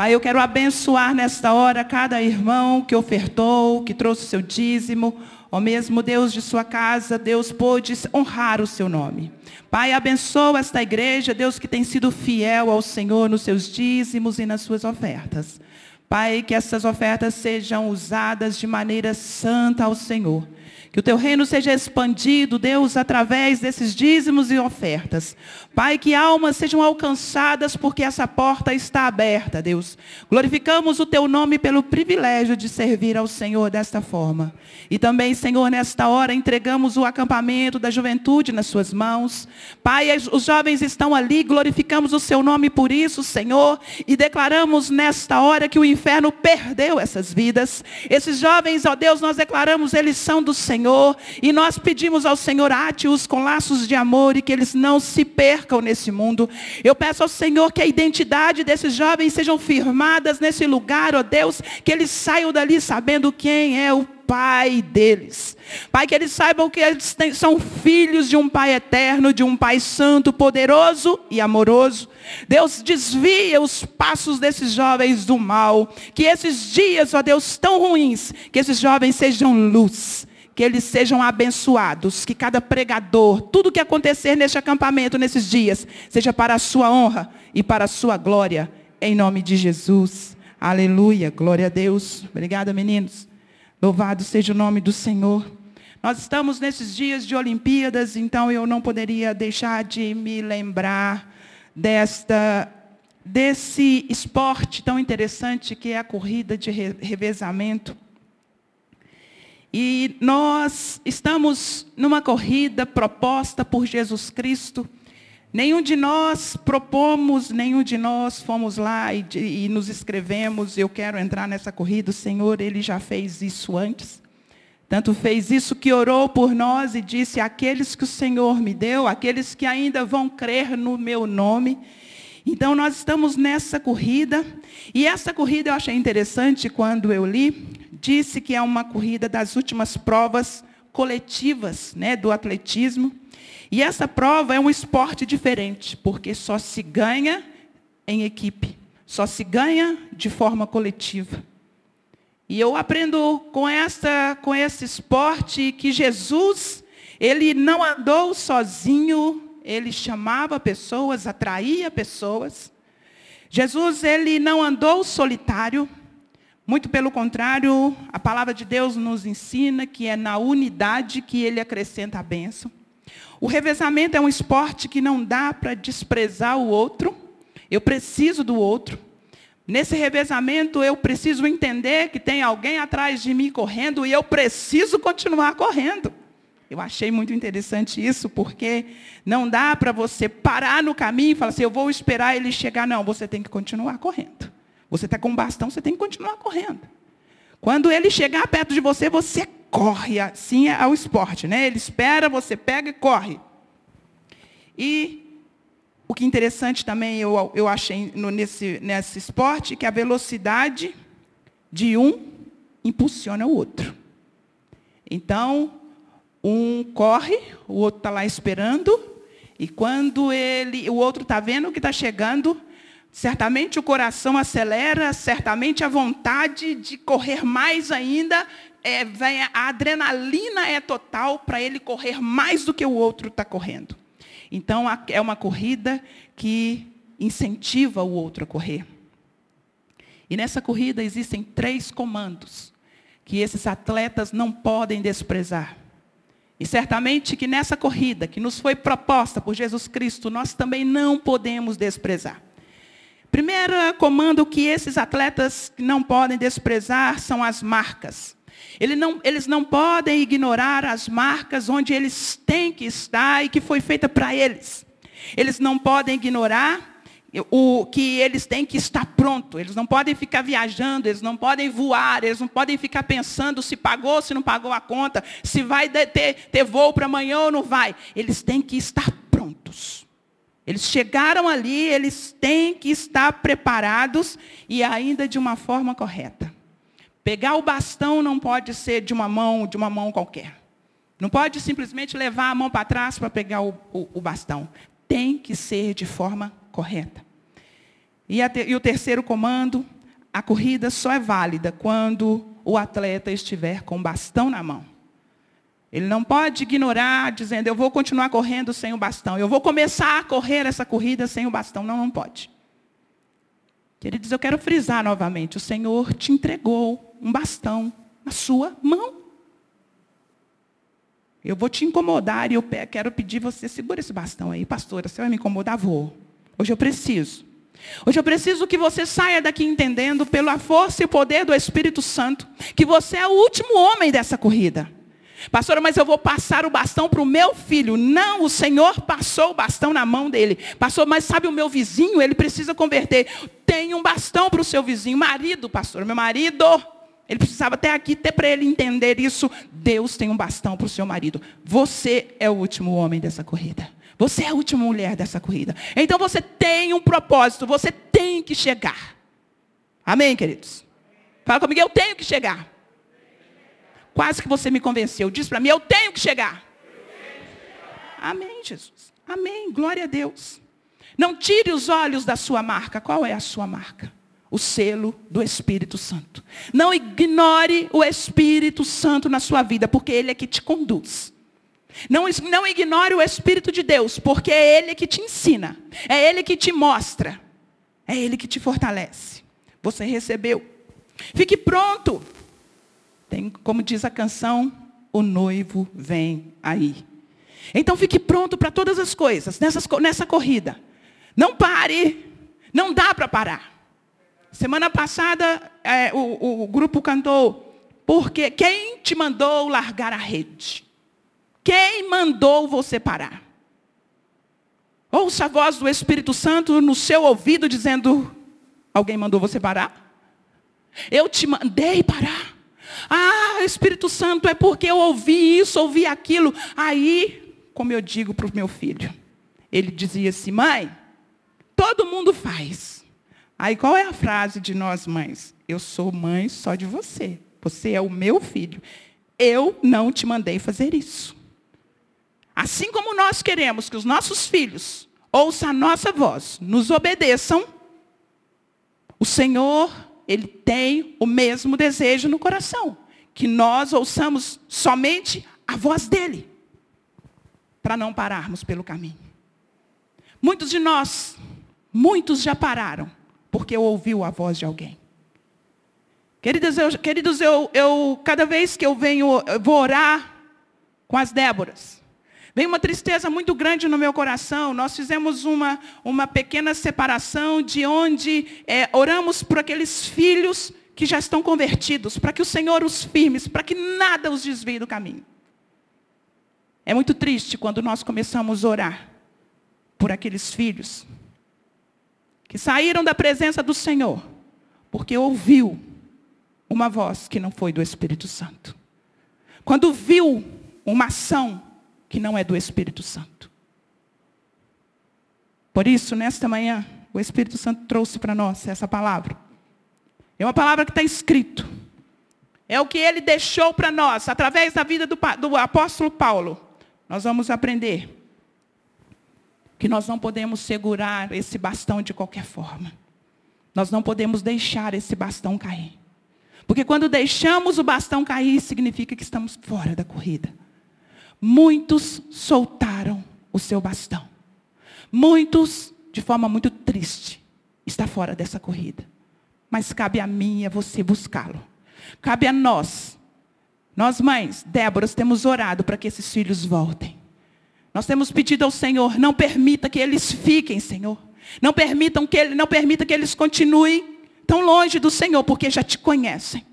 Pai, eu quero abençoar nesta hora cada irmão que ofertou, que trouxe o seu dízimo, Ó mesmo Deus de sua casa, Deus pôde honrar o seu nome. Pai, abençoa esta igreja, Deus que tem sido fiel ao Senhor nos seus dízimos e nas suas ofertas. Pai, que essas ofertas sejam usadas de maneira santa ao Senhor. Que o teu reino seja expandido, Deus, através desses dízimos e ofertas. Pai, que almas sejam alcançadas porque essa porta está aberta, Deus. Glorificamos o teu nome pelo privilégio de servir ao Senhor desta forma. E também, Senhor, nesta hora entregamos o acampamento da juventude nas suas mãos. Pai, os jovens estão ali, glorificamos o seu nome por isso, Senhor, e declaramos nesta hora que o inferno perdeu essas vidas. Esses jovens, ó Deus, nós declaramos, eles são do Senhor, e nós pedimos ao Senhor, ate-os com laços de amor e que eles não se percam nesse mundo. Eu peço ao Senhor que a identidade desses jovens sejam firmadas nesse lugar, ó Deus, que eles saiam dali sabendo quem é o Pai deles. Pai, que eles saibam que eles têm, são filhos de um Pai eterno, de um Pai santo, poderoso e amoroso. Deus desvia os passos desses jovens do mal. Que esses dias, ó Deus, tão ruins, que esses jovens sejam luz. Que eles sejam abençoados. Que cada pregador, tudo que acontecer neste acampamento, nesses dias, seja para a sua honra e para a sua glória. Em nome de Jesus. Aleluia. Glória a Deus. Obrigada, meninos. Louvado seja o nome do Senhor. Nós estamos nesses dias de Olimpíadas, então eu não poderia deixar de me lembrar desta desse esporte tão interessante que é a corrida de revezamento. E nós estamos numa corrida proposta por Jesus Cristo Nenhum de nós propomos, nenhum de nós fomos lá e, e, nos escrevemos, eu quero entrar nessa corrida. O Senhor, Ele já fez isso antes. Tanto fez isso que orou por nós e disse, aqueles que o Senhor me deu, aqueles que ainda vão crer no meu nome. Então nós estamos nessa corrida. E essa corrida eu achei interessante quando eu li. Disse que é uma corrida das últimas provas coletivas né, do atletismo. E essa prova é um esporte diferente, porque só se ganha em equipe, só se ganha de forma coletiva. E eu aprendo com essa com esse esporte que Jesus, ele não andou sozinho, ele chamava pessoas, atraía pessoas. Jesus, ele não andou solitário, muito pelo contrário, a palavra de Deus nos ensina que é na unidade que ele acrescenta a bênção. O revezamento é um esporte que não dá para desprezar o outro. Eu preciso do outro. Nesse revezamento, eu preciso entender que tem alguém atrás de mim correndo e eu preciso continuar correndo. Eu achei muito interessante isso, porque não dá para você parar no caminho e falar assim, eu vou esperar ele chegar. Não, você tem que continuar correndo. Você está com bastão, você tem que continuar correndo. Quando ele chegar perto de você, você corre, assim é o esporte, né? Ele espera, você pega e corre. E o que interessante também, eu, eu achei no, nesse, nesse esporte, que a velocidade de um impulsiona o outro. Então, um corre, o outro está lá esperando, e quando ele, o outro está vendo que está chegando, certamente o coração acelera, certamente a vontade de correr mais ainda é, a adrenalina é total para ele correr mais do que o outro está correndo. Então, é uma corrida que incentiva o outro a correr. E nessa corrida existem três comandos que esses atletas não podem desprezar. E certamente que nessa corrida que nos foi proposta por Jesus Cristo, nós também não podemos desprezar. Primeiro comando que esses atletas não podem desprezar são as marcas. Ele não, eles não podem ignorar as marcas onde eles têm que estar e que foi feita para eles. Eles não podem ignorar o que eles têm que estar pronto. Eles não podem ficar viajando, eles não podem voar, eles não podem ficar pensando se pagou, se não pagou a conta, se vai ter, ter voo para amanhã ou não vai. Eles têm que estar prontos. Eles chegaram ali, eles têm que estar preparados e ainda de uma forma correta. Pegar o bastão não pode ser de uma mão, de uma mão qualquer. Não pode simplesmente levar a mão para trás para pegar o, o, o bastão. Tem que ser de forma correta. E, e o terceiro comando, a corrida só é válida quando o atleta estiver com o bastão na mão. Ele não pode ignorar, dizendo, eu vou continuar correndo sem o bastão. Eu vou começar a correr essa corrida sem o bastão. Não, não pode. Queridos, eu quero frisar novamente: o Senhor te entregou um bastão na sua mão. Eu vou te incomodar e eu quero pedir você, segura esse bastão aí, pastora, você vai me incomodar? Vou. Hoje eu preciso. Hoje eu preciso que você saia daqui entendendo, pela força e poder do Espírito Santo, que você é o último homem dessa corrida. Pastora, mas eu vou passar o bastão para o meu filho. Não, o Senhor passou o bastão na mão dele. Pastor, mas sabe o meu vizinho? Ele precisa converter. Tem um bastão para o seu vizinho. Marido, pastor, meu marido. Ele precisava até aqui ter para ele entender isso. Deus tem um bastão para o seu marido. Você é o último homem dessa corrida. Você é a última mulher dessa corrida. Então você tem um propósito, você tem que chegar. Amém, queridos? Fala comigo, eu tenho que chegar. Quase que você me convenceu. Diz para mim, eu tenho que chegar. Amém, Jesus. Amém. Glória a Deus. Não tire os olhos da sua marca. Qual é a sua marca? O selo do Espírito Santo. Não ignore o Espírito Santo na sua vida, porque Ele é que te conduz. Não, não ignore o Espírito de Deus, porque é Ele que te ensina, é Ele que te mostra, é Ele que te fortalece. Você recebeu. Fique pronto. Tem, como diz a canção, o noivo vem aí. Então fique pronto para todas as coisas, nessas, nessa corrida. Não pare, não dá para parar. Semana passada é, o, o grupo cantou, porque quem te mandou largar a rede? Quem mandou você parar? Ouça a voz do Espírito Santo no seu ouvido dizendo: Alguém mandou você parar? Eu te mandei parar. Ah, Espírito Santo, é porque eu ouvi isso, ouvi aquilo. Aí, como eu digo para o meu filho, ele dizia assim: Mãe, todo mundo faz. Aí qual é a frase de nós mães? Eu sou mãe só de você. Você é o meu filho. Eu não te mandei fazer isso. Assim como nós queremos que os nossos filhos ouçam a nossa voz, nos obedeçam, o Senhor, Ele tem o mesmo desejo no coração. Que nós ouçamos somente a voz dEle. Para não pararmos pelo caminho. Muitos de nós, muitos já pararam, porque ouviu a voz de alguém. Queridos, eu, queridos eu, eu, cada vez que eu venho, eu vou orar com as Déboras. Vem uma tristeza muito grande no meu coração. Nós fizemos uma, uma pequena separação de onde é, oramos por aqueles filhos que já estão convertidos, para que o Senhor os firme, para que nada os desvie do caminho. É muito triste quando nós começamos a orar por aqueles filhos que saíram da presença do Senhor, porque ouviu uma voz que não foi do Espírito Santo. Quando viu uma ação que não é do Espírito Santo. Por isso, nesta manhã, o Espírito Santo trouxe para nós essa palavra. É uma palavra que está escrito. É o que ele deixou para nós, através da vida do, do apóstolo Paulo. Nós vamos aprender que nós não podemos segurar esse bastão de qualquer forma. Nós não podemos deixar esse bastão cair. Porque quando deixamos o bastão cair, significa que estamos fora da corrida. Muitos soltaram o seu bastão. Muitos, de forma muito triste, está fora dessa corrida. Mas cabe a mim e a você buscá-lo. Cabe a nós. Nós mães, Déboras, temos orado para que esses filhos voltem. Nós temos pedido ao Senhor, não permita que eles fiquem, Senhor. Não permitam que ele, não permita que eles continuem tão longe do Senhor, porque já te conhecem.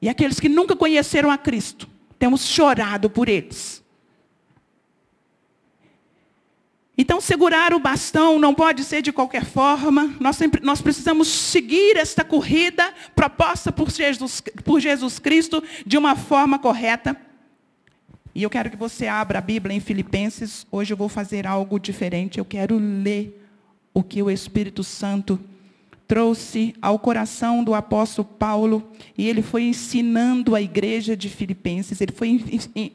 E aqueles que nunca conheceram a Cristo, temos chorado por eles. Então, segurar o bastão não pode ser de qualquer forma. Nós, sempre, nós precisamos seguir esta corrida proposta por Jesus, por Jesus Cristo de uma forma correta. E eu quero que você abra a Bíblia em Filipenses. Hoje eu vou fazer algo diferente. Eu quero ler o que o Espírito Santo trouxe ao coração do apóstolo Paulo e ele foi ensinando a igreja de Filipenses, ele foi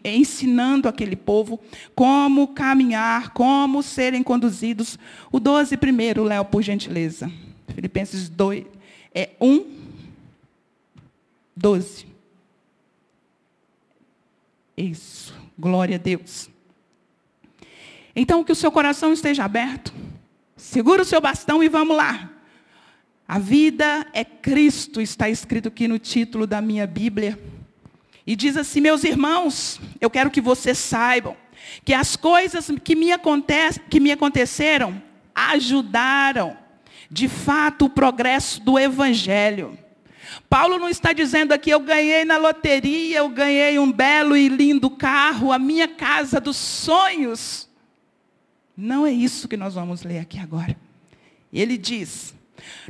ensinando aquele povo como caminhar, como serem conduzidos. O 12 primeiro, Léo, por gentileza. Filipenses 2, é 1, 12. Isso, glória a Deus. Então, que o seu coração esteja aberto. Segura o seu bastão e vamos lá. A vida é Cristo, está escrito aqui no título da minha Bíblia. E diz assim, meus irmãos, eu quero que vocês saibam que as coisas que me, que me aconteceram ajudaram, de fato, o progresso do Evangelho. Paulo não está dizendo aqui, eu ganhei na loteria, eu ganhei um belo e lindo carro, a minha casa dos sonhos. Não é isso que nós vamos ler aqui agora. Ele diz,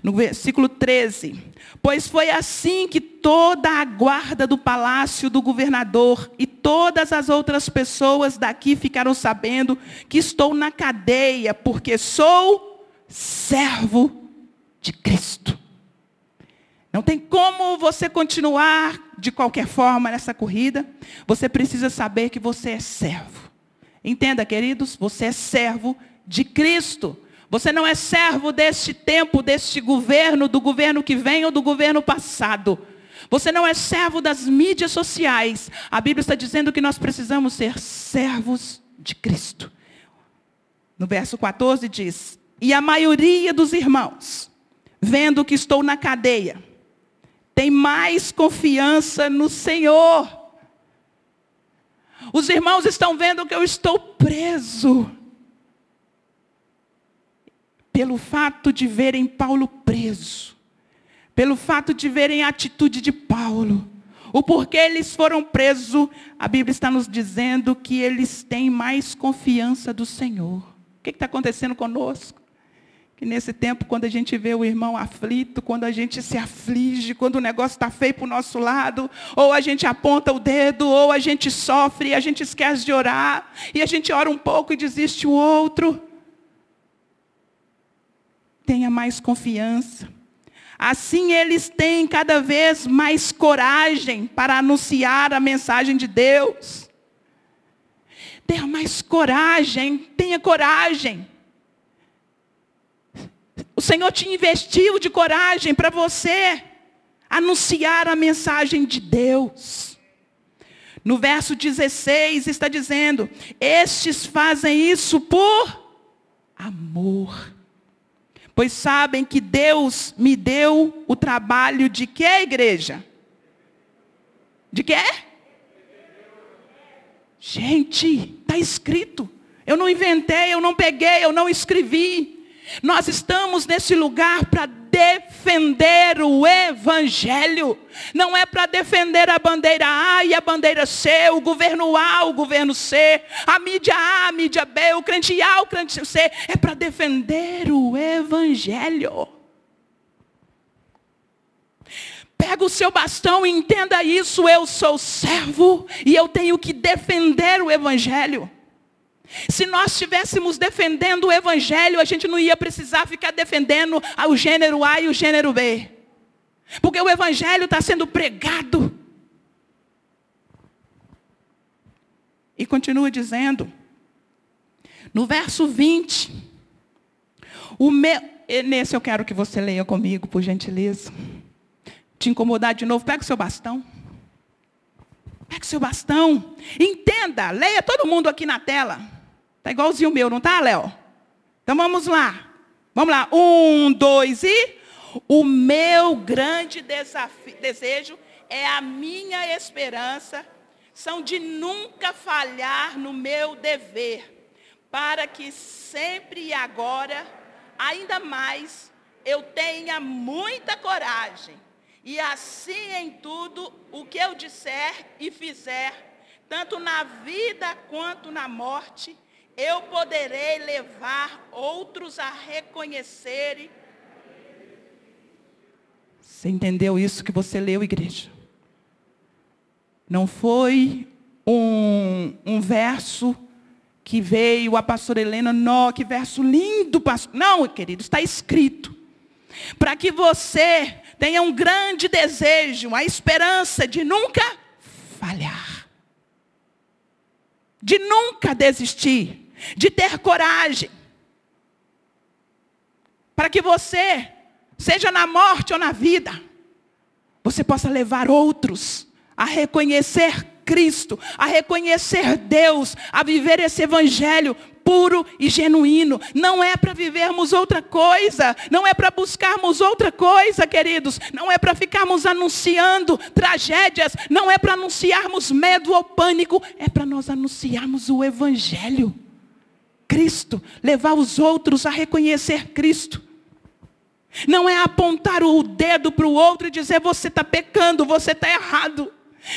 no versículo 13: Pois foi assim que toda a guarda do palácio do governador e todas as outras pessoas daqui ficaram sabendo que estou na cadeia, porque sou servo de Cristo. Não tem como você continuar de qualquer forma nessa corrida. Você precisa saber que você é servo. Entenda, queridos, você é servo de Cristo. Você não é servo deste tempo, deste governo, do governo que vem ou do governo passado. Você não é servo das mídias sociais. A Bíblia está dizendo que nós precisamos ser servos de Cristo. No verso 14 diz: E a maioria dos irmãos, vendo que estou na cadeia, tem mais confiança no Senhor. Os irmãos estão vendo que eu estou preso pelo fato de verem Paulo preso, pelo fato de verem a atitude de Paulo, o porquê eles foram presos, a Bíblia está nos dizendo que eles têm mais confiança do Senhor. O que está acontecendo conosco? Que nesse tempo, quando a gente vê o irmão aflito, quando a gente se aflige, quando o negócio está feio para o nosso lado, ou a gente aponta o dedo, ou a gente sofre, a gente esquece de orar, e a gente ora um pouco e desiste o outro tenha mais confiança. Assim eles têm cada vez mais coragem para anunciar a mensagem de Deus. Tenha mais coragem, tenha coragem. O Senhor te investiu de coragem para você anunciar a mensagem de Deus. No verso 16 está dizendo: Estes fazem isso por amor pois sabem que Deus me deu o trabalho de que, igreja? De quê? Gente, está escrito. Eu não inventei, eu não peguei, eu não escrevi. Nós estamos nesse lugar para defender o Evangelho. Não é para defender a bandeira A e a bandeira C, o governo A, o governo C, a mídia A, a mídia B, o crente A, o crente C. É para defender o Evangelho. Pega o seu bastão e entenda isso. Eu sou servo e eu tenho que defender o Evangelho. Se nós estivéssemos defendendo o Evangelho, a gente não ia precisar ficar defendendo o gênero A e o gênero B. Porque o Evangelho está sendo pregado. E continua dizendo, no verso 20, o meu, nesse eu quero que você leia comigo, por gentileza. Te incomodar de novo, pega o seu bastão. Pega o seu bastão. Entenda, leia todo mundo aqui na tela. Está igualzinho o meu, não está, Léo? Então vamos lá. Vamos lá. Um, dois e. O meu grande desafio, desejo é a minha esperança, são de nunca falhar no meu dever, para que sempre e agora, ainda mais, eu tenha muita coragem, e assim em tudo o que eu disser e fizer, tanto na vida quanto na morte, eu poderei levar outros a reconhecerem. Você entendeu isso que você leu, igreja? Não foi um, um verso que veio a pastora Helena, não, que verso lindo, pastor. Não, querido, está escrito. para que você tenha um grande desejo, a esperança de nunca falhar, de nunca desistir, de ter coragem, para que você, seja na morte ou na vida, você possa levar outros a reconhecer Cristo, a reconhecer Deus, a viver esse evangelho puro e genuíno. Não é para vivermos outra coisa, não é para buscarmos outra coisa, queridos. Não é para ficarmos anunciando tragédias, não é para anunciarmos medo ou pânico, é para nós anunciarmos o evangelho. Cristo, levar os outros a reconhecer Cristo. Não é apontar o dedo para o outro e dizer você está pecando, você está errado.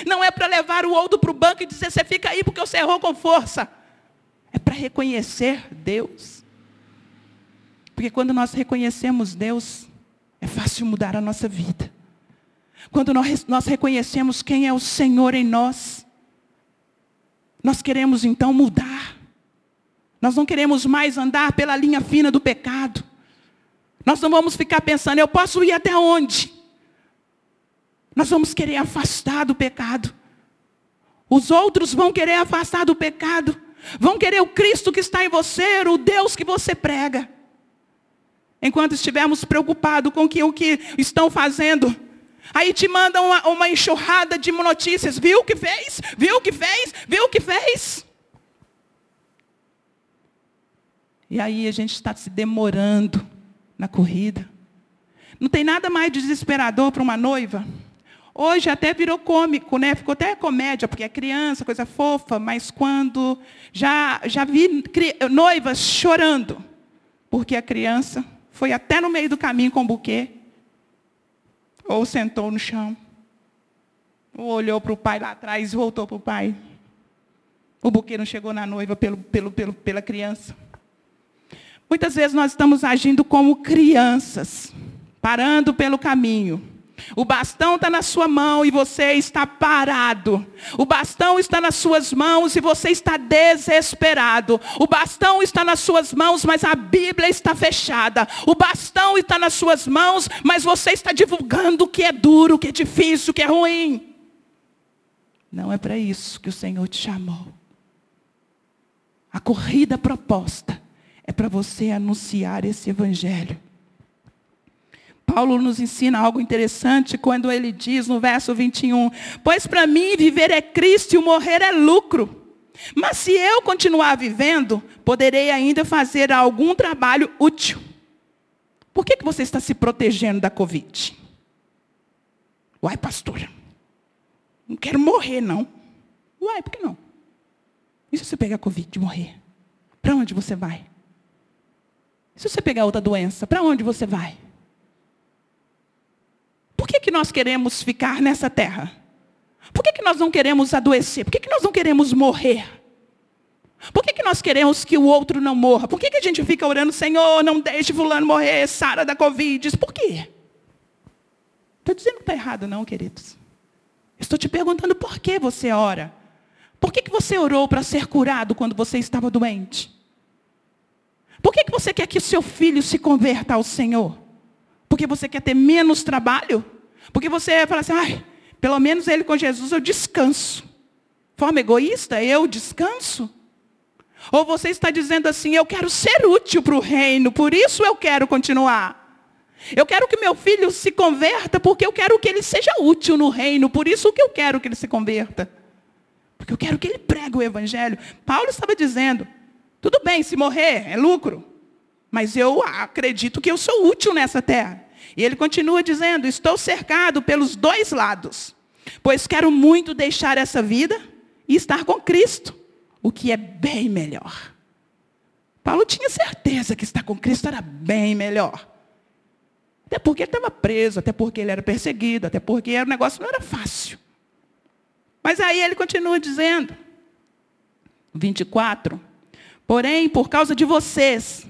Não é para levar o outro para o banco e dizer, você fica aí porque você errou com força. É para reconhecer Deus. Porque quando nós reconhecemos Deus, é fácil mudar a nossa vida. Quando nós, nós reconhecemos quem é o Senhor em nós, nós queremos então mudar. Nós não queremos mais andar pela linha fina do pecado. Nós não vamos ficar pensando, eu posso ir até onde? Nós vamos querer afastar do pecado. Os outros vão querer afastar do pecado. Vão querer o Cristo que está em você, o Deus que você prega. Enquanto estivermos preocupados com que, o que estão fazendo, aí te mandam uma, uma enxurrada de notícias. Viu o que fez? Viu o que fez? Viu o que fez? E aí a gente está se demorando na corrida. Não tem nada mais desesperador para uma noiva Hoje até virou cômico, né? Ficou até comédia, porque é criança, coisa fofa, mas quando já, já vi noivas chorando, porque a criança foi até no meio do caminho com o buquê, ou sentou no chão, ou olhou para o pai lá atrás e voltou para o pai. O buquê não chegou na noiva pelo, pelo, pelo, pela criança. Muitas vezes nós estamos agindo como crianças, parando pelo caminho o bastão está na sua mão e você está parado. O bastão está nas suas mãos e você está desesperado. O bastão está nas suas mãos, mas a Bíblia está fechada. O bastão está nas suas mãos, mas você está divulgando o que é duro, o que é difícil, o que é ruim. Não é para isso que o Senhor te chamou. A corrida proposta é para você anunciar esse evangelho. Paulo nos ensina algo interessante quando ele diz no verso 21, pois para mim viver é Cristo e o morrer é lucro. Mas se eu continuar vivendo, poderei ainda fazer algum trabalho útil. Por que, que você está se protegendo da Covid? Uai, pastora, não quero morrer, não. Uai, por que não? E se você pegar Covid e morrer? Para onde você vai? Se você pegar outra doença, para onde você vai? Por que, que nós queremos ficar nessa terra? Por que, que nós não queremos adoecer? Por que, que nós não queremos morrer? Por que, que nós queremos que o outro não morra? Por que, que a gente fica orando, Senhor, não deixe fulano morrer, Sara da Covid? Por quê? Estou dizendo que está errado, não, queridos. Estou te perguntando por que você ora. Por que, que você orou para ser curado quando você estava doente? Por que, que você quer que o seu filho se converta ao Senhor? Porque você quer ter menos trabalho? Porque você fala assim, ai, pelo menos ele com Jesus eu descanso. Forma egoísta, eu descanso? Ou você está dizendo assim, eu quero ser útil para o reino, por isso eu quero continuar. Eu quero que meu filho se converta, porque eu quero que ele seja útil no reino, por isso que eu quero que ele se converta. Porque eu quero que ele pregue o evangelho. Paulo estava dizendo, tudo bem, se morrer é lucro. Mas eu acredito que eu sou útil nessa terra. E ele continua dizendo: Estou cercado pelos dois lados, pois quero muito deixar essa vida e estar com Cristo, o que é bem melhor. Paulo tinha certeza que estar com Cristo era bem melhor. Até porque ele estava preso, até porque ele era perseguido, até porque o negócio não era fácil. Mas aí ele continua dizendo, 24, porém, por causa de vocês,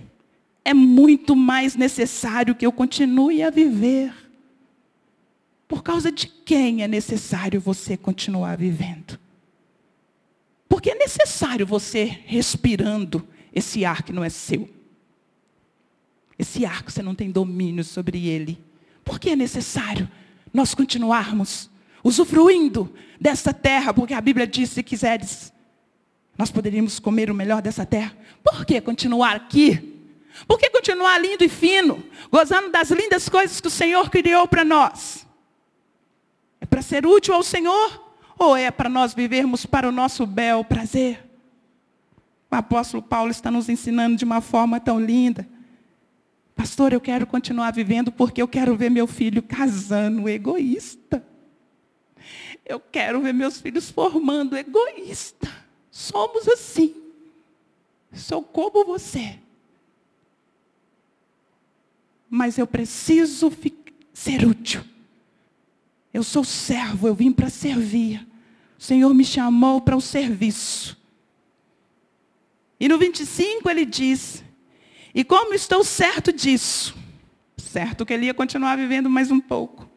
é muito mais necessário que eu continue a viver. Por causa de quem é necessário você continuar vivendo? Porque é necessário você respirando esse ar que não é seu. Esse arco, você não tem domínio sobre ele. Por que é necessário nós continuarmos usufruindo dessa terra? Porque a Bíblia diz, se quiseres, nós poderíamos comer o melhor dessa terra. Por que continuar aqui? Por que continuar lindo e fino, gozando das lindas coisas que o Senhor criou para nós? É para ser útil ao Senhor? Ou é para nós vivermos para o nosso bel prazer? O apóstolo Paulo está nos ensinando de uma forma tão linda. Pastor, eu quero continuar vivendo porque eu quero ver meu filho casando, egoísta. Eu quero ver meus filhos formando, egoísta. Somos assim. Sou como você. Mas eu preciso ser útil. Eu sou servo, eu vim para servir. O Senhor me chamou para o serviço. E no 25 ele diz: e como estou certo disso, certo que ele ia continuar vivendo mais um pouco.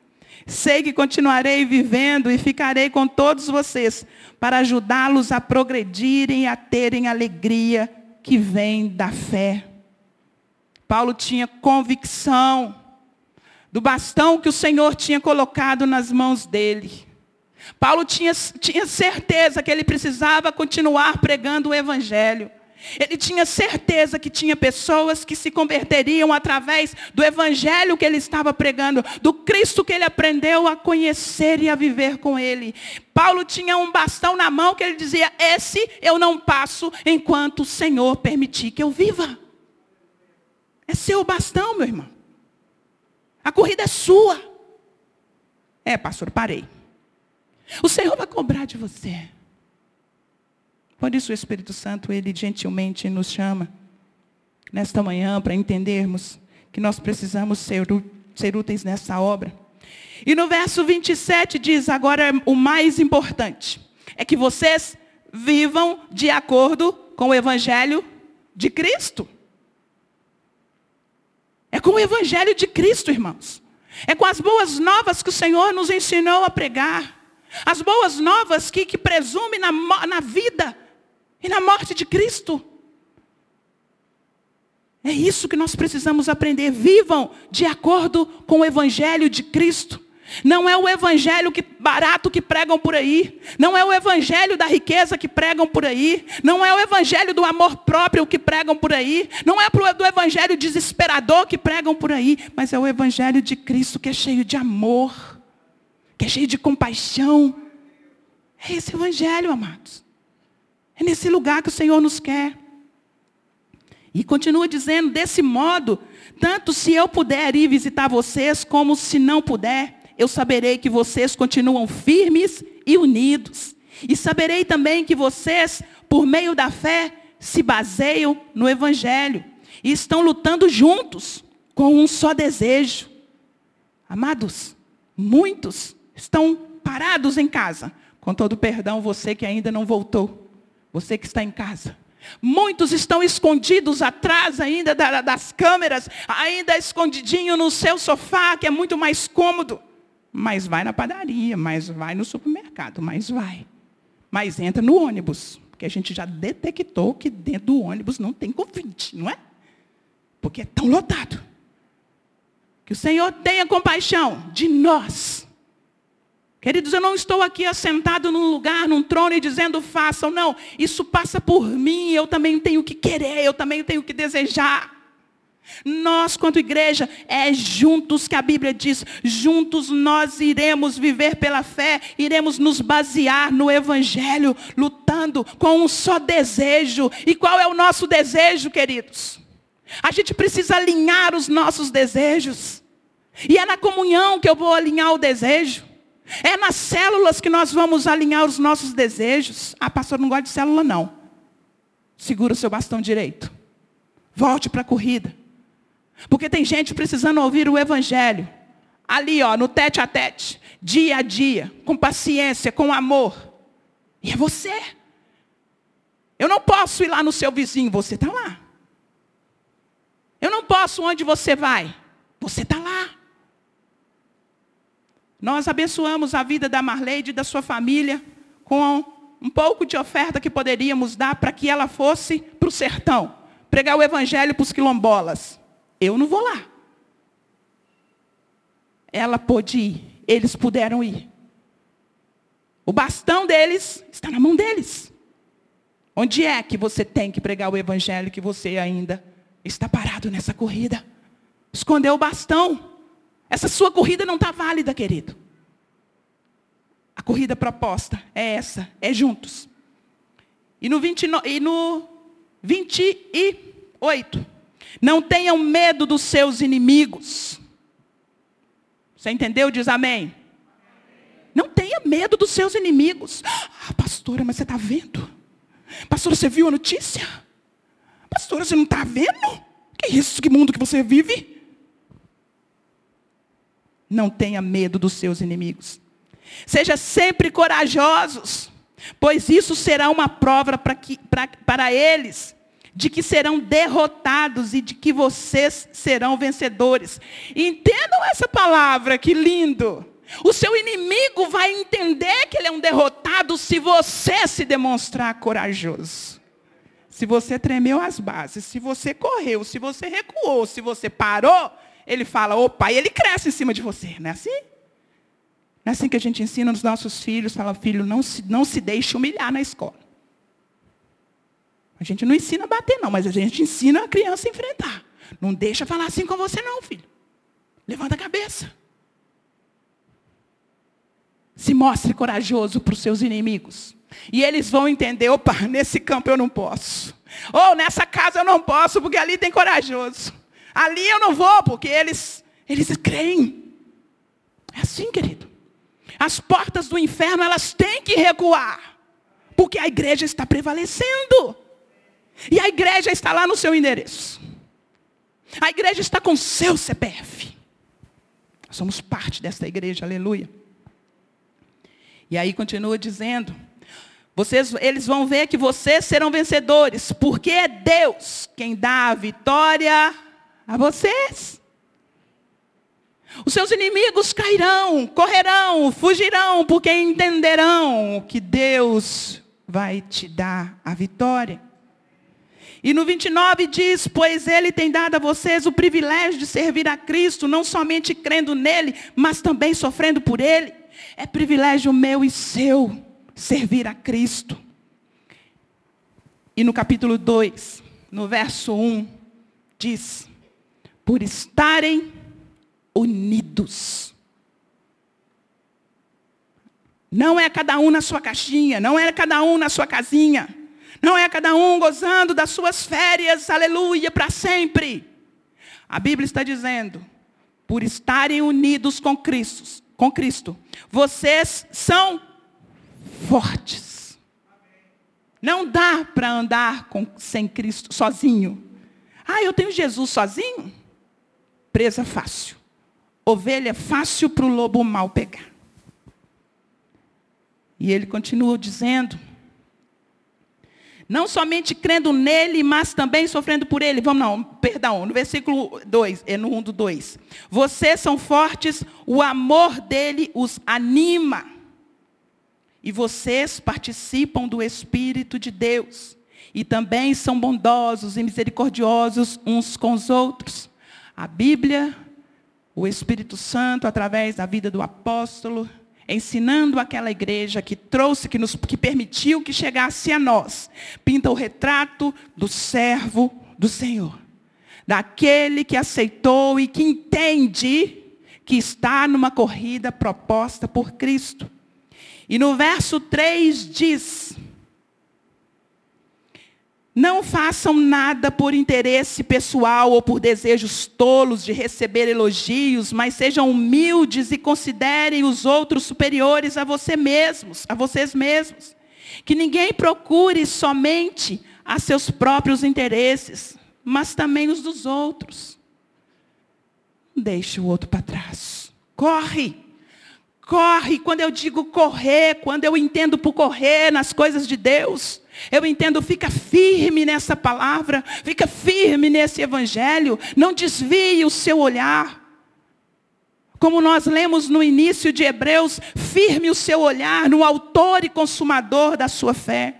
Sei que continuarei vivendo e ficarei com todos vocês para ajudá-los a progredirem e a terem alegria que vem da fé. Paulo tinha convicção do bastão que o Senhor tinha colocado nas mãos dele. Paulo tinha, tinha certeza que ele precisava continuar pregando o Evangelho. Ele tinha certeza que tinha pessoas que se converteriam através do evangelho que ele estava pregando, do Cristo que ele aprendeu a conhecer e a viver com ele. Paulo tinha um bastão na mão que ele dizia: Esse eu não passo enquanto o Senhor permitir que eu viva. É seu bastão, meu irmão. A corrida é sua. É, pastor, parei. O Senhor vai cobrar de você. Por isso o Espírito Santo, ele gentilmente nos chama nesta manhã para entendermos que nós precisamos ser, ser úteis nessa obra. E no verso 27 diz: agora o mais importante é que vocês vivam de acordo com o Evangelho de Cristo. É com o Evangelho de Cristo, irmãos. É com as boas novas que o Senhor nos ensinou a pregar. As boas novas que, que presume na, na vida e na morte de Cristo. É isso que nós precisamos aprender. Vivam de acordo com o Evangelho de Cristo. Não é o evangelho que, barato que pregam por aí. Não é o evangelho da riqueza que pregam por aí. Não é o evangelho do amor próprio que pregam por aí. Não é do evangelho desesperador que pregam por aí. Mas é o evangelho de Cristo que é cheio de amor. Que é cheio de compaixão. É esse evangelho, amados. É nesse lugar que o Senhor nos quer. E continua dizendo, desse modo, tanto se eu puder ir visitar vocês, como se não puder, eu saberei que vocês continuam firmes e unidos. E saberei também que vocês, por meio da fé, se baseiam no Evangelho. E estão lutando juntos, com um só desejo. Amados, muitos estão parados em casa. Com todo perdão, você que ainda não voltou. Você que está em casa. Muitos estão escondidos atrás ainda das câmeras, ainda escondidinho no seu sofá, que é muito mais cômodo. Mas vai na padaria, mas vai no supermercado, mas vai. Mas entra no ônibus, porque a gente já detectou que dentro do ônibus não tem Covid, não é? Porque é tão lotado. Que o Senhor tenha compaixão de nós. Queridos, eu não estou aqui assentado num lugar, num trono e dizendo façam. Não, isso passa por mim. Eu também tenho que querer, eu também tenho que desejar. Nós, quanto igreja, é juntos que a Bíblia diz, juntos nós iremos viver pela fé, iremos nos basear no Evangelho, lutando com um só desejo. E qual é o nosso desejo, queridos? A gente precisa alinhar os nossos desejos. E é na comunhão que eu vou alinhar o desejo. É nas células que nós vamos alinhar os nossos desejos. Ah, pastor, não gosta de célula, não. Segura o seu bastão direito. Volte para a corrida. Porque tem gente precisando ouvir o evangelho. Ali, ó, no tete a tete, dia a dia, com paciência, com amor. E é você. Eu não posso ir lá no seu vizinho, você está lá. Eu não posso onde você vai, você está lá. Nós abençoamos a vida da Marleide e da sua família com um pouco de oferta que poderíamos dar para que ela fosse para o sertão, pregar o evangelho para os quilombolas. Eu não vou lá. Ela pôde ir, eles puderam ir. O bastão deles está na mão deles. Onde é que você tem que pregar o evangelho que você ainda está parado nessa corrida? Escondeu o bastão. Essa sua corrida não está válida, querido. A corrida proposta é essa, é juntos. E no, 29, e no 28, não tenham medo dos seus inimigos. Você entendeu? Diz amém. Não tenha medo dos seus inimigos. Ah, pastora, mas você está vendo? Pastora, você viu a notícia? Pastora, você não está vendo? Que isso? Que mundo que você vive? Não tenha medo dos seus inimigos. Seja sempre corajosos, pois isso será uma prova para, que, para, para eles de que serão derrotados e de que vocês serão vencedores. Entendam essa palavra, que lindo. O seu inimigo vai entender que ele é um derrotado se você se demonstrar corajoso. Se você tremeu as bases, se você correu, se você recuou, se você parou, ele fala, opa, e ele cresce em cima de você. Não é assim? Não é assim que a gente ensina nos nossos filhos, fala, filho, não se, não se deixe humilhar na escola. A gente não ensina a bater, não, mas a gente ensina a criança a enfrentar. Não deixa falar assim com você, não, filho. Levanta a cabeça. Se mostre corajoso para os seus inimigos. E eles vão entender, opa, nesse campo eu não posso. Ou nessa casa eu não posso, porque ali tem corajoso. Ali eu não vou, porque eles, eles creem. É assim, querido. As portas do inferno, elas têm que recuar. Porque a igreja está prevalecendo. E a igreja está lá no seu endereço. A igreja está com seu CPF. Somos parte dessa igreja, aleluia. E aí continua dizendo: vocês, eles vão ver que vocês serão vencedores, porque é Deus quem dá a vitória a vocês. Os seus inimigos cairão, correrão, fugirão, porque entenderão que Deus vai te dar a vitória. E no 29 diz: Pois Ele tem dado a vocês o privilégio de servir a Cristo, não somente crendo nele, mas também sofrendo por Ele. É privilégio meu e seu servir a Cristo. E no capítulo 2, no verso 1, diz: Por estarem unidos. Não é cada um na sua caixinha, não é cada um na sua casinha, não é cada um gozando das suas férias, aleluia, para sempre. A Bíblia está dizendo: por estarem unidos com Cristo, com Cristo. Vocês são fortes. Não dá para andar com, sem Cristo sozinho. Ah, eu tenho Jesus sozinho? Presa fácil. Ovelha fácil para o lobo mal pegar. E ele continua dizendo: não somente crendo nele, mas também sofrendo por ele. Vamos não, perdão, no versículo 2, é no 1 do 2. Vocês são fortes, o amor dele os anima. E vocês participam do Espírito de Deus. E também são bondosos e misericordiosos uns com os outros. A Bíblia, o Espírito Santo, através da vida do apóstolo, ensinando aquela igreja que trouxe, que nos que permitiu que chegasse a nós, pinta o retrato do servo do Senhor, daquele que aceitou e que entende que está numa corrida proposta por Cristo. E no verso 3 diz: não façam nada por interesse pessoal ou por desejos tolos de receber elogios, mas sejam humildes e considerem os outros superiores a você mesmos, a vocês mesmos. Que ninguém procure somente a seus próprios interesses, mas também os dos outros. Deixe o outro para trás. Corre. Corre. Quando eu digo correr, quando eu entendo por correr nas coisas de Deus, eu entendo, fica firme nessa palavra, fica firme nesse evangelho, não desvie o seu olhar. Como nós lemos no início de Hebreus, firme o seu olhar no autor e consumador da sua fé.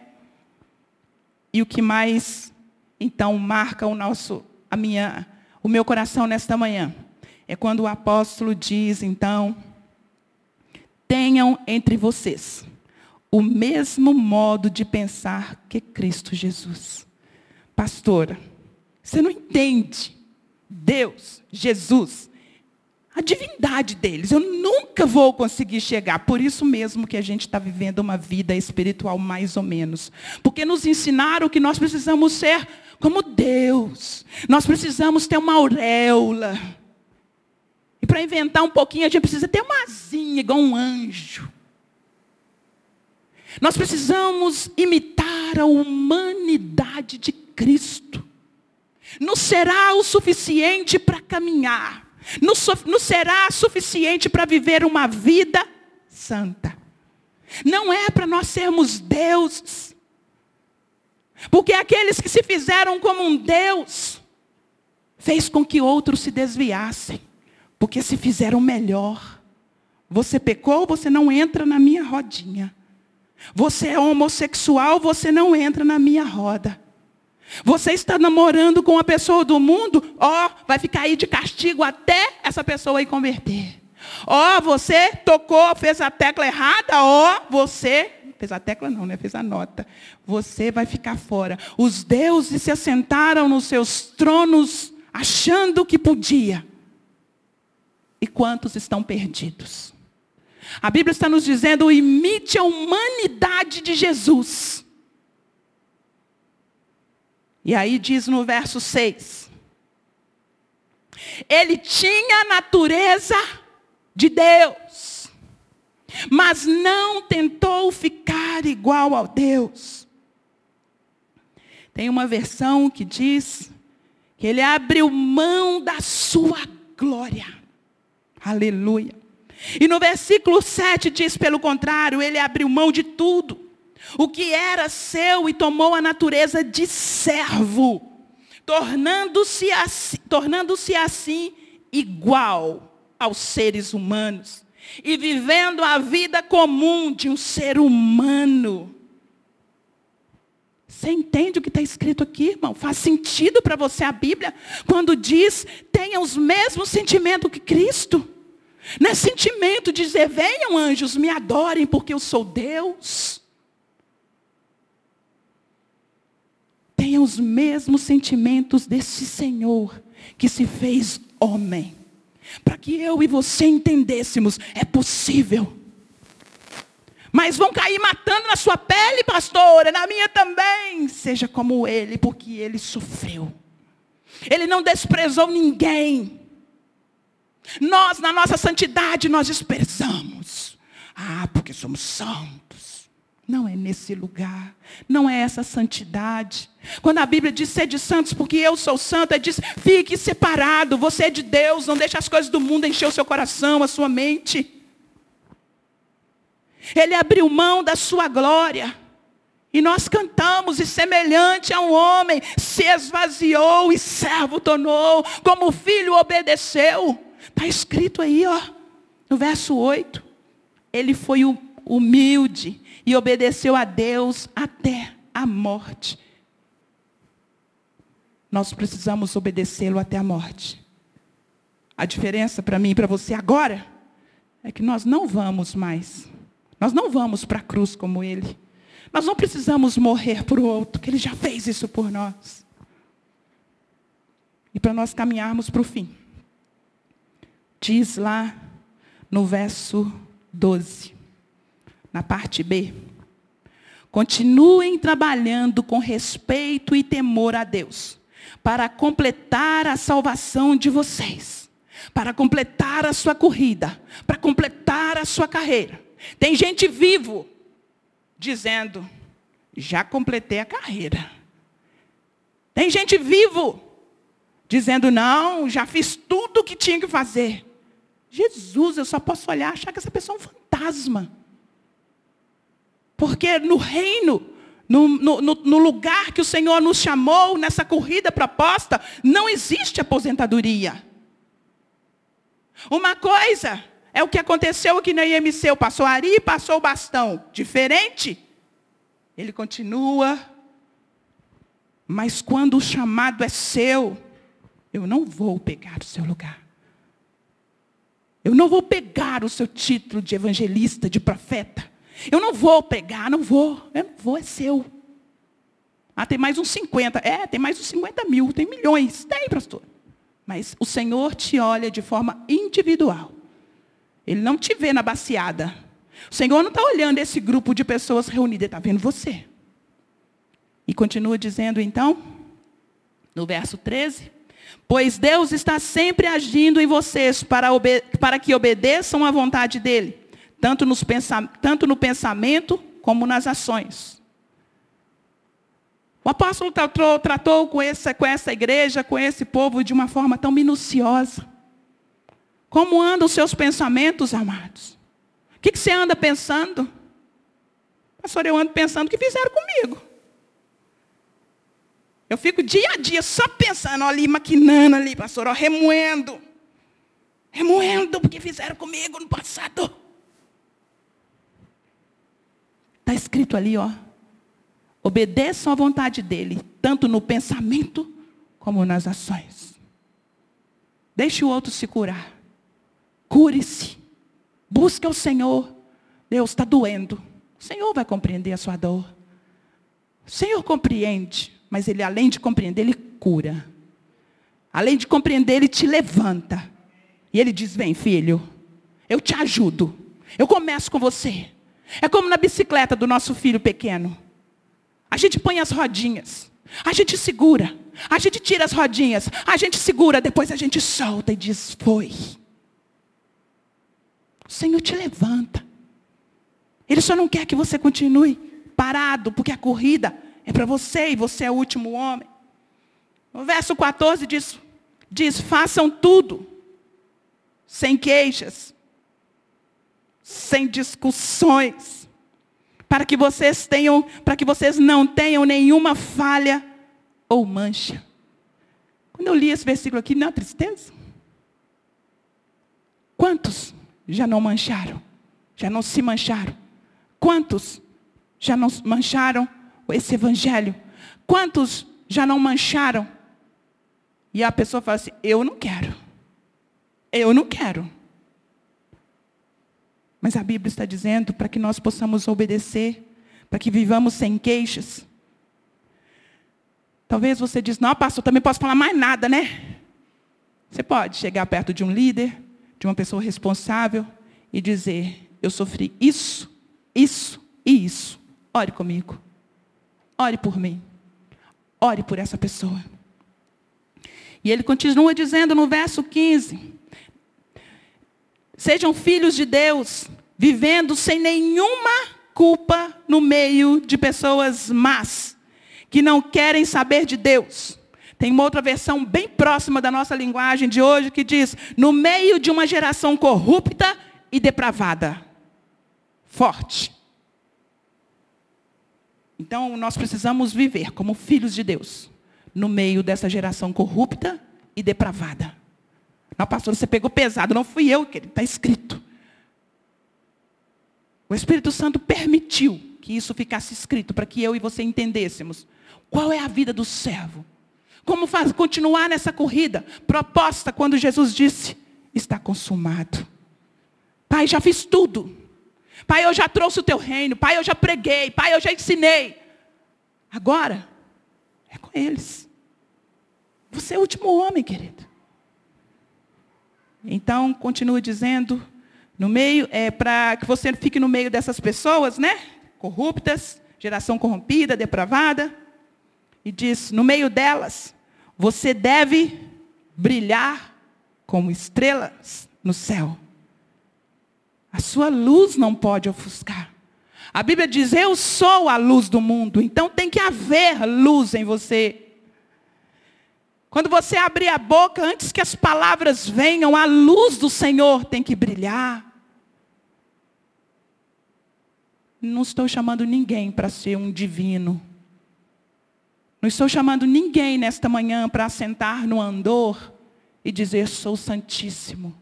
E o que mais então marca o nosso a minha o meu coração nesta manhã é quando o apóstolo diz, então, tenham entre vocês o mesmo modo de pensar que Cristo Jesus. Pastora, você não entende. Deus, Jesus, a divindade deles. Eu nunca vou conseguir chegar. Por isso mesmo que a gente está vivendo uma vida espiritual mais ou menos. Porque nos ensinaram que nós precisamos ser como Deus. Nós precisamos ter uma auréola. E para inventar um pouquinho, a gente precisa ter uma asinha, igual um anjo. Nós precisamos imitar a humanidade de Cristo. Não será o suficiente para caminhar não, não será suficiente para viver uma vida santa. Não é para nós sermos deuses. Porque aqueles que se fizeram como um Deus, fez com que outros se desviassem. Porque se fizeram melhor. Você pecou, você não entra na minha rodinha. Você é homossexual, você não entra na minha roda. Você está namorando com uma pessoa do mundo, ó, vai ficar aí de castigo até essa pessoa ir converter. Ó, você tocou, fez a tecla errada, ó, você fez a tecla não, né? Fez a nota. Você vai ficar fora. Os deuses se assentaram nos seus tronos achando que podia. E quantos estão perdidos? A Bíblia está nos dizendo: imite a humanidade de Jesus. E aí diz no verso 6. Ele tinha a natureza de Deus, mas não tentou ficar igual ao Deus. Tem uma versão que diz que ele abriu mão da sua glória. Aleluia. E no versículo 7 diz, pelo contrário, ele abriu mão de tudo o que era seu e tomou a natureza de servo, tornando-se assim, tornando assim igual aos seres humanos e vivendo a vida comum de um ser humano. Você entende o que está escrito aqui, irmão? Faz sentido para você a Bíblia quando diz tenha os mesmos sentimentos que Cristo? Não é sentimento de dizer, venham anjos, me adorem porque eu sou Deus. tenha os mesmos sentimentos desse Senhor que se fez homem. Para que eu e você entendêssemos, é possível. Mas vão cair matando na sua pele, pastora, na minha também. Seja como ele, porque ele sofreu. Ele não desprezou ninguém. Nós, na nossa santidade, nós desprezamos. Ah, porque somos santos. Não é nesse lugar. Não é essa santidade. Quando a Bíblia diz ser de santos, porque eu sou santo, é diz fique separado. Você é de Deus. Não deixe as coisas do mundo encher o seu coração, a sua mente. Ele abriu mão da sua glória. E nós cantamos, e semelhante a um homem, se esvaziou e servo tornou, como filho obedeceu. Está escrito aí, ó, no verso 8. Ele foi humilde e obedeceu a Deus até a morte. Nós precisamos obedecê-lo até a morte. A diferença para mim e para você agora é que nós não vamos mais. Nós não vamos para a cruz como ele. Nós não precisamos morrer por outro, que ele já fez isso por nós. E para nós caminharmos para o fim. Diz lá no verso 12 na parte B. Continuem trabalhando com respeito e temor a Deus, para completar a salvação de vocês, para completar a sua corrida, para completar a sua carreira. Tem gente vivo dizendo: já completei a carreira. Tem gente vivo dizendo: não, já fiz tudo o que tinha que fazer. Jesus, eu só posso olhar e achar que essa pessoa é um fantasma. Porque no reino, no, no, no, lugar que o Senhor nos chamou, nessa corrida proposta, não existe aposentadoria. Uma coisa é o que aconteceu aqui na IMC, passou Ari passou o bastão. Diferente. Ele continua. Mas quando o chamado é seu, Eu não vou pegar o seu lugar. Eu não vou pegar o seu título de evangelista, de profeta. Eu não vou pegar, não vou. Eu não vou, é seu. Ah, tem mais uns 50. É, tem mais uns 50 mil, tem milhões. Tem, pastor. Mas o Senhor te olha de forma individual. Ele não te vê na baciada. O Senhor não está olhando esse grupo de pessoas reunidas, Ele está vendo você. E continua dizendo então, no verso 13: Pois Deus está sempre agindo em vocês para, para que obedeçam à vontade dEle, tanto, tanto no pensamento como nas ações. O apóstolo tratou, tratou com, essa, com essa igreja, com esse povo, de uma forma tão minuciosa. Como andam os seus pensamentos, amados? O que, que você anda pensando? Pastor, eu ando pensando o que fizeram comigo. Eu fico dia a dia só pensando, ali, maquinando ali, pastor, ó, remoendo. Remoendo porque fizeram comigo no passado. Está escrito ali, ó. Obedeçam à vontade dele, tanto no pensamento como nas ações. Deixe o outro se curar. Cure-se. Busque o Senhor. Deus está doendo. O Senhor vai compreender a sua dor. O Senhor compreende. Mas ele, além de compreender, ele cura. Além de compreender, ele te levanta. E ele diz: Vem, filho, eu te ajudo. Eu começo com você. É como na bicicleta do nosso filho pequeno. A gente põe as rodinhas. A gente segura. A gente tira as rodinhas. A gente segura. Depois a gente solta e diz: Foi. O Senhor te levanta. Ele só não quer que você continue parado, porque a corrida é para você e você é o último homem. No verso 14 diz, diz: façam tudo, sem queixas, sem discussões, para que vocês tenham, para que vocês não tenham nenhuma falha ou mancha. Quando eu li esse versículo aqui, não é tristeza? Quantos já não mancharam? Já não se mancharam? Quantos já não mancharam esse evangelho? Quantos já não mancharam? E a pessoa fala assim: Eu não quero. Eu não quero. Mas a Bíblia está dizendo para que nós possamos obedecer, para que vivamos sem queixas. Talvez você diz: Não, pastor, também posso falar mais nada, né? Você pode chegar perto de um líder, de uma pessoa responsável e dizer: Eu sofri isso, isso e isso. Ore comigo. Ore por mim. Ore por essa pessoa. E ele continua dizendo no verso 15: Sejam filhos de Deus, vivendo sem nenhuma culpa no meio de pessoas más, que não querem saber de Deus. Tem uma outra versão bem próxima da nossa linguagem de hoje que diz: no meio de uma geração corrupta e depravada. Forte. Então, nós precisamos viver como filhos de Deus, no meio dessa geração corrupta e depravada. Não, pastor, você pegou pesado, não fui eu, que está escrito. O Espírito Santo permitiu que isso ficasse escrito, para que eu e você entendêssemos qual é a vida do servo. Como faz, continuar nessa corrida proposta quando Jesus disse: está consumado. Pai, já fiz tudo. Pai, eu já trouxe o teu reino. Pai, eu já preguei. Pai, eu já ensinei. Agora, é com eles. Você é o último homem, querido. Então, continua dizendo, no meio, é para que você fique no meio dessas pessoas, né? Corruptas, geração corrompida, depravada. E diz, no meio delas, você deve brilhar como estrelas no céu. A sua luz não pode ofuscar. A Bíblia diz: Eu sou a luz do mundo. Então tem que haver luz em você. Quando você abrir a boca, antes que as palavras venham, a luz do Senhor tem que brilhar. Não estou chamando ninguém para ser um divino. Não estou chamando ninguém nesta manhã para sentar no andor e dizer: Sou santíssimo.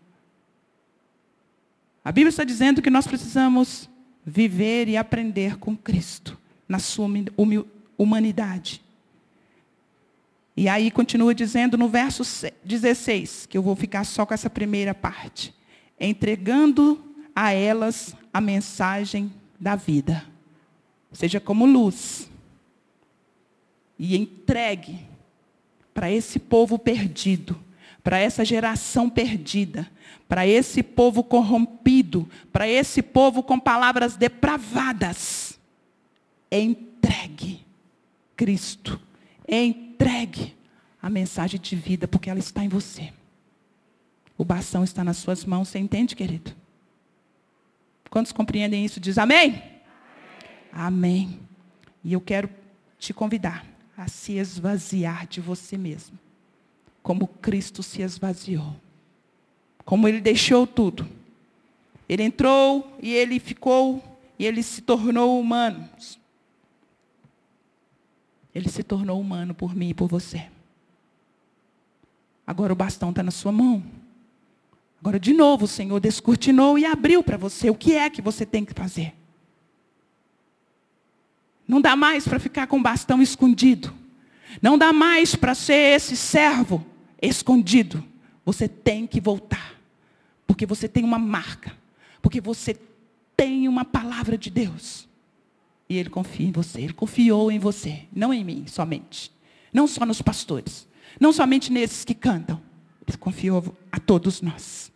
A Bíblia está dizendo que nós precisamos viver e aprender com Cristo na sua humanidade. E aí continua dizendo no verso 16, que eu vou ficar só com essa primeira parte. Entregando a elas a mensagem da vida. Seja como luz. E entregue para esse povo perdido, para essa geração perdida, para esse povo corrompido, para esse povo com palavras depravadas. Entregue Cristo. Entregue a mensagem de vida, porque ela está em você. O bastão está nas suas mãos, você entende, querido? Quantos compreendem isso? Diz amém? Amém. amém. E eu quero te convidar a se esvaziar de você mesmo, como Cristo se esvaziou, como Ele deixou tudo. Ele entrou e Ele ficou, e Ele se tornou humano. Ele se tornou humano por mim e por você. Agora o bastão está na sua mão. Agora, de novo, o Senhor descortinou e abriu para você o que é que você tem que fazer. Não dá mais para ficar com o bastão escondido. Não dá mais para ser esse servo escondido. Você tem que voltar. Porque você tem uma marca. Porque você tem uma palavra de Deus. E Ele confia em você. Ele confiou em você. Não em mim somente. Não só nos pastores. Não somente nesses que cantam. Ele confiou a todos nós.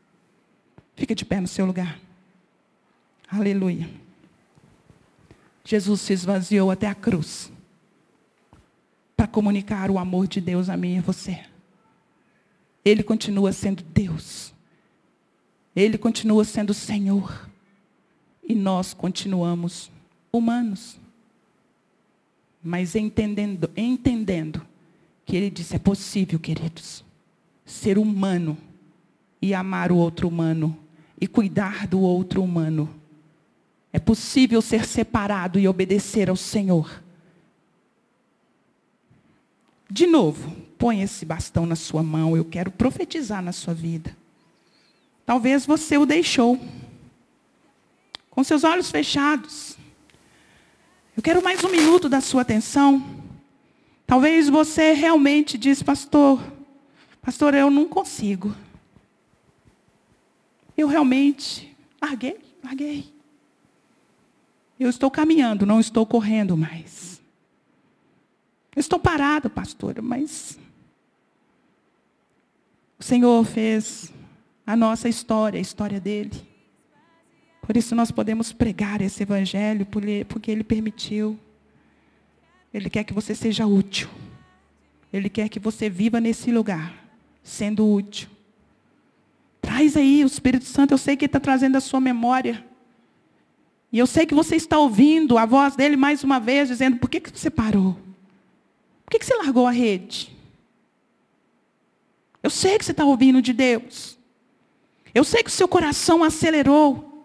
Fica de pé no seu lugar. Aleluia. Jesus se esvaziou até a cruz para comunicar o amor de Deus a mim e a você. Ele continua sendo Deus. Ele continua sendo Senhor. E nós continuamos humanos. Mas entendendo, entendendo que ele disse: é possível, queridos, ser humano e amar o outro humano e cuidar do outro humano. É possível ser separado e obedecer ao Senhor. De novo, põe esse bastão na sua mão, eu quero profetizar na sua vida. Talvez você o deixou. Com seus olhos fechados. Eu quero mais um minuto da sua atenção. Talvez você realmente diz, pastor, pastor, eu não consigo. Eu realmente larguei, larguei. Eu estou caminhando, não estou correndo mais. Estou parado, pastora, mas o Senhor fez a nossa história, a história dele. Por isso nós podemos pregar esse evangelho, porque ele permitiu. Ele quer que você seja útil. Ele quer que você viva nesse lugar, sendo útil. Traz aí o Espírito Santo, eu sei que ele está trazendo a sua memória. E eu sei que você está ouvindo a voz dele mais uma vez, dizendo: por que, que você parou? Que, que você largou a rede? Eu sei que você está ouvindo de Deus. Eu sei que o seu coração acelerou.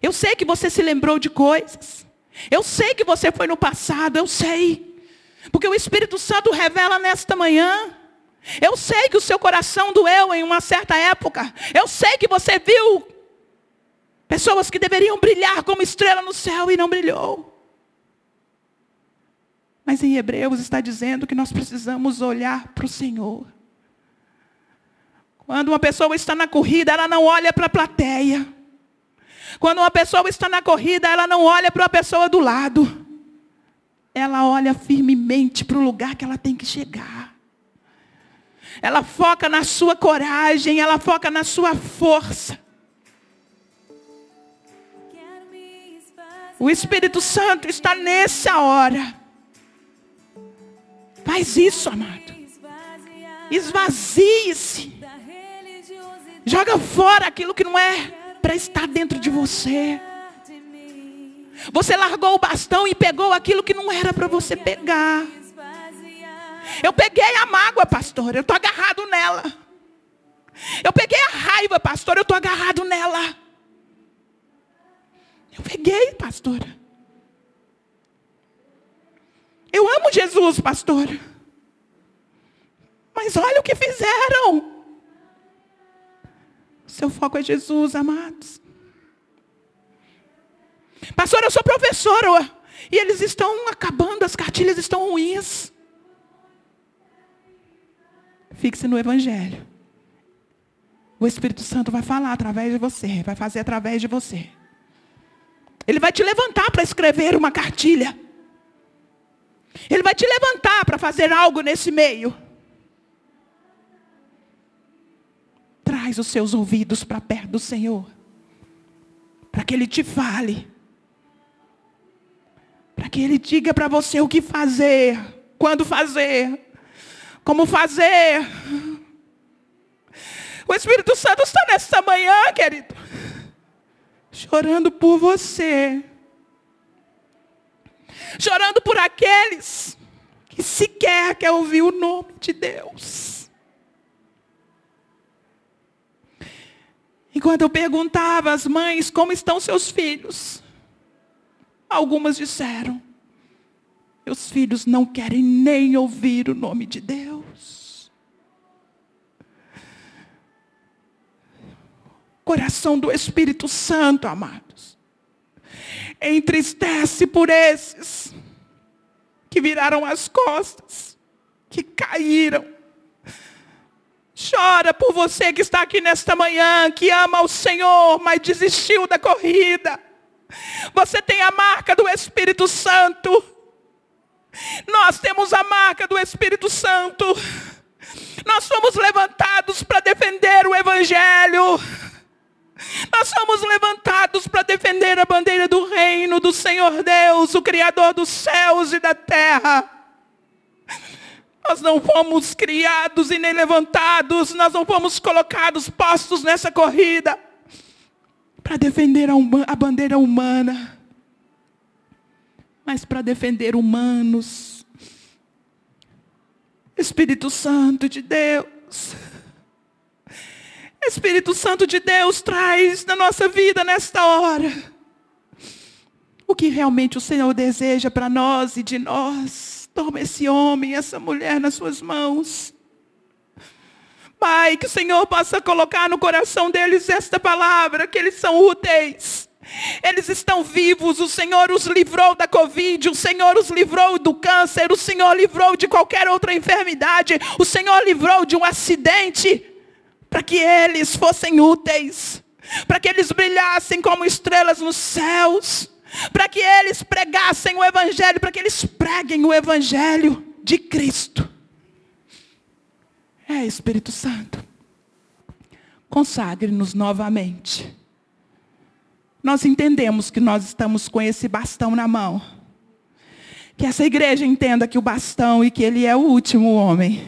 Eu sei que você se lembrou de coisas. Eu sei que você foi no passado, eu sei. Porque o Espírito Santo revela nesta manhã. Eu sei que o seu coração doeu em uma certa época. Eu sei que você viu pessoas que deveriam brilhar como estrela no céu e não brilhou. Mas em Hebreus está dizendo que nós precisamos olhar para o Senhor. Quando uma pessoa está na corrida, ela não olha para a plateia. Quando uma pessoa está na corrida, ela não olha para a pessoa do lado. Ela olha firmemente para o lugar que ela tem que chegar. Ela foca na sua coragem, ela foca na sua força. O Espírito Santo está nessa hora. Faz isso, amado. Esvazie-se. Joga fora aquilo que não é para estar dentro de você. Você largou o bastão e pegou aquilo que não era para você pegar. Eu peguei a mágoa, pastor, eu estou agarrado nela. Eu peguei a raiva, pastor, eu estou agarrado nela. Eu peguei, pastora. Eu amo Jesus, pastor. Mas olha o que fizeram. Seu foco é Jesus, amados. Pastor, eu sou professora. E eles estão acabando, as cartilhas estão ruins. Fixe no Evangelho. O Espírito Santo vai falar através de você, vai fazer através de você. Ele vai te levantar para escrever uma cartilha. Ele vai te levantar para fazer algo nesse meio. Traz os seus ouvidos para perto do Senhor. Para que Ele te fale. Para que Ele diga para você o que fazer. Quando fazer. Como fazer. O Espírito Santo está nessa manhã, querido. Chorando por você. Chorando por aqueles que sequer quer ouvir o nome de Deus. Enquanto eu perguntava às mães como estão seus filhos, algumas disseram: meus filhos não querem nem ouvir o nome de Deus. Coração do Espírito Santo, amados. Entristece por esses que viraram as costas, que caíram. Chora por você que está aqui nesta manhã, que ama o Senhor, mas desistiu da corrida. Você tem a marca do Espírito Santo. Nós temos a marca do Espírito Santo. Nós somos levantados para defender o Evangelho. Nós somos levantados para defender a bandeira do reino do Senhor Deus, o Criador dos céus e da terra. Nós não fomos criados e nem levantados, nós não fomos colocados, postos nessa corrida para defender a, a bandeira humana mas para defender humanos. Espírito Santo de Deus. Espírito Santo de Deus traz na nossa vida nesta hora o que realmente o Senhor deseja para nós e de nós. Toma esse homem essa mulher nas suas mãos. Pai, que o Senhor possa colocar no coração deles esta palavra, que eles são úteis eles estão vivos, o Senhor os livrou da Covid, o Senhor os livrou do câncer, o Senhor livrou de qualquer outra enfermidade, o Senhor livrou de um acidente, para que eles fossem úteis, para que eles brilhassem como estrelas nos céus, para que eles pregassem o Evangelho, para que eles preguem o Evangelho de Cristo. É, Espírito Santo, consagre-nos novamente nós entendemos que nós estamos com esse bastão na mão. Que essa igreja entenda que o bastão e que ele é o último homem.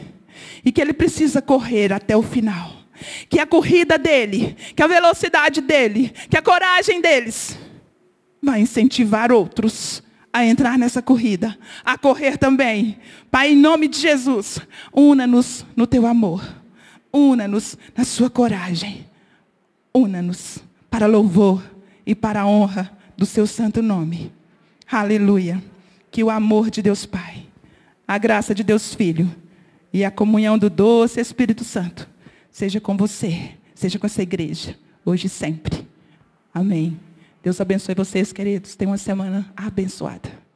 E que ele precisa correr até o final. Que a corrida dele, que a velocidade dele, que a coragem deles vai incentivar outros a entrar nessa corrida, a correr também. Pai, em nome de Jesus, una-nos no teu amor. Una-nos na sua coragem. Una-nos para louvor e para honra do seu santo nome. Aleluia. Que o amor de Deus Pai, a graça de Deus Filho e a comunhão do doce Espírito Santo seja com você, seja com essa igreja, hoje e sempre. Amém. Deus abençoe vocês, queridos. Tenham uma semana abençoada.